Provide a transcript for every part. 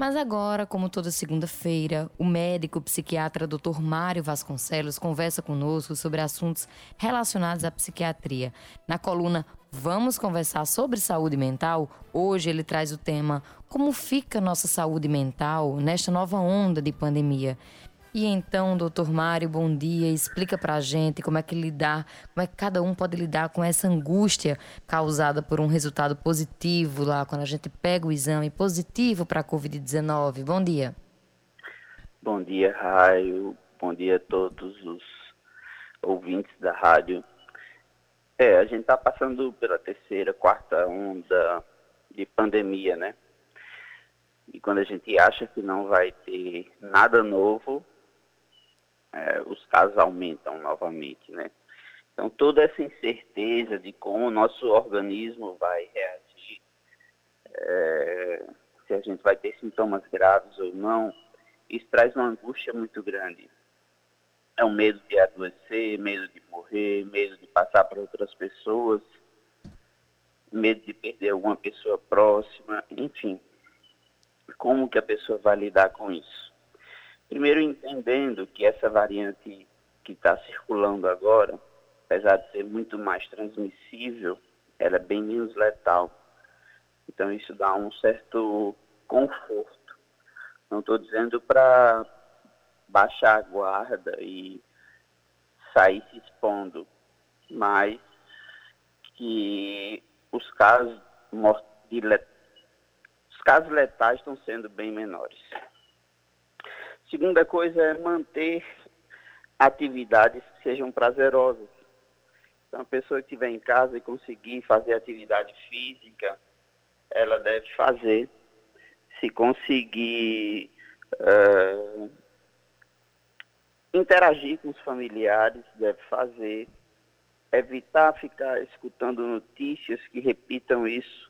Mas agora, como toda segunda-feira, o médico psiquiatra Dr. Mário Vasconcelos conversa conosco sobre assuntos relacionados à psiquiatria. Na coluna Vamos conversar sobre saúde mental. Hoje ele traz o tema Como fica nossa saúde mental nesta nova onda de pandemia? E então, doutor Mário, bom dia. Explica pra gente como é que lidar, como é que cada um pode lidar com essa angústia causada por um resultado positivo lá, quando a gente pega o exame positivo para a Covid-19. Bom dia. Bom dia, Raio. Bom dia a todos os ouvintes da rádio. É, a gente está passando pela terceira, quarta onda de pandemia, né? E quando a gente acha que não vai ter nada novo, é, os casos aumentam novamente, né? Então, toda essa incerteza de como o nosso organismo vai reagir, é, se a gente vai ter sintomas graves ou não, isso traz uma angústia muito grande. É o medo de adoecer, medo de morrer, medo de passar para outras pessoas, medo de perder alguma pessoa próxima, enfim. Como que a pessoa vai lidar com isso? Primeiro, entendendo que essa variante que está circulando agora, apesar de ser muito mais transmissível, ela é bem menos letal. Então, isso dá um certo conforto. Não estou dizendo para baixar a guarda e sair se expondo, mas que os casos, de let... os casos letais estão sendo bem menores. Segunda coisa é manter atividades que sejam prazerosas. Então, a pessoa que estiver em casa e conseguir fazer atividade física, ela deve fazer. Se conseguir uh, interagir com os familiares, deve fazer. Evitar ficar escutando notícias que repitam isso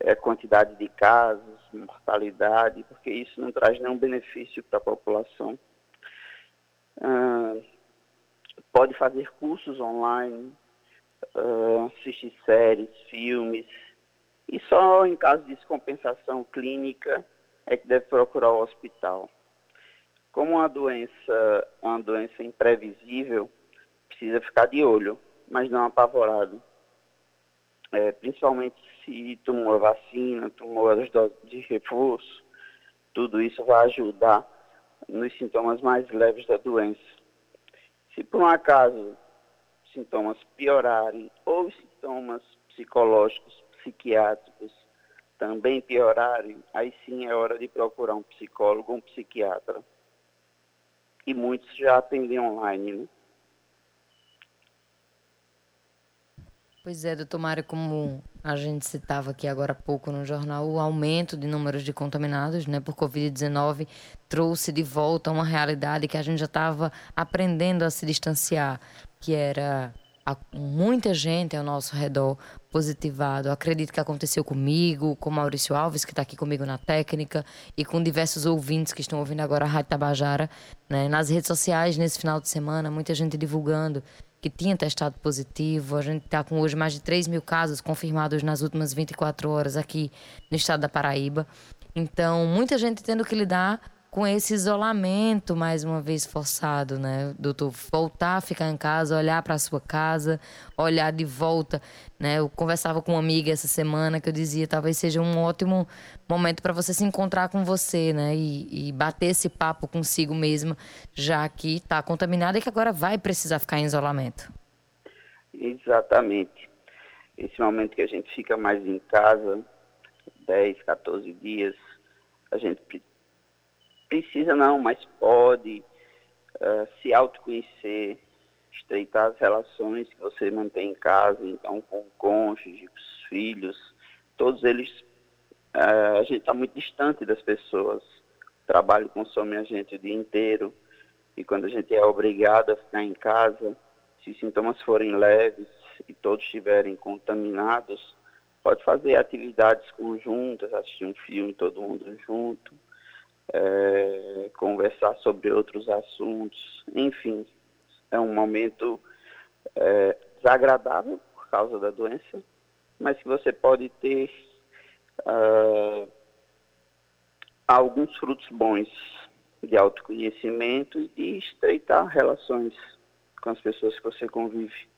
é, quantidade de casos, mortalidade, porque isso não traz nenhum benefício para a população. Ah, pode fazer cursos online, ah, assistir séries, filmes, e só em caso de descompensação clínica é que deve procurar o hospital. Como a doença uma doença imprevisível, precisa ficar de olho, mas não apavorado é, principalmente se tomou a vacina, tomou as doses de reforço, tudo isso vai ajudar nos sintomas mais leves da doença. Se por um acaso sintomas piorarem ou sintomas psicológicos, psiquiátricos também piorarem, aí sim é hora de procurar um psicólogo um psiquiatra. E muitos já atendem online, né? Pois é, doutor Mário, como a gente citava aqui agora há pouco no jornal, o aumento de números de contaminados né, por Covid-19 trouxe de volta uma realidade que a gente já estava aprendendo a se distanciar, que era muita gente ao nosso redor positivado. Acredito que aconteceu comigo, com Maurício Alves, que está aqui comigo na técnica, e com diversos ouvintes que estão ouvindo agora a Rádio Tabajara. Né? Nas redes sociais, nesse final de semana, muita gente divulgando que tinha testado positivo. A gente está com hoje mais de 3 mil casos confirmados nas últimas 24 horas aqui no estado da Paraíba. Então, muita gente tendo que lidar com esse isolamento mais uma vez forçado, né, doutor? Voltar a ficar em casa, olhar para sua casa, olhar de volta, né? Eu conversava com uma amiga essa semana que eu dizia talvez seja um ótimo momento para você se encontrar com você, né, e, e, bater esse papo consigo mesma, já que está contaminada e que agora vai precisar ficar em isolamento. Exatamente. Esse momento que a gente fica mais em casa, 10, 14 dias, a gente precisa não, mas pode uh, se autoconhecer, estreitar as relações que você mantém em casa, então com o com os filhos, todos eles, uh, a gente está muito distante das pessoas. O trabalho consome a gente o dia inteiro e quando a gente é obrigado a ficar em casa, se os sintomas forem leves e todos estiverem contaminados, pode fazer atividades conjuntas, assistir um filme todo mundo junto, é, conversar sobre outros assuntos, enfim, é um momento é, desagradável por causa da doença, mas que você pode ter uh, alguns frutos bons de autoconhecimento e de estreitar relações com as pessoas que você convive.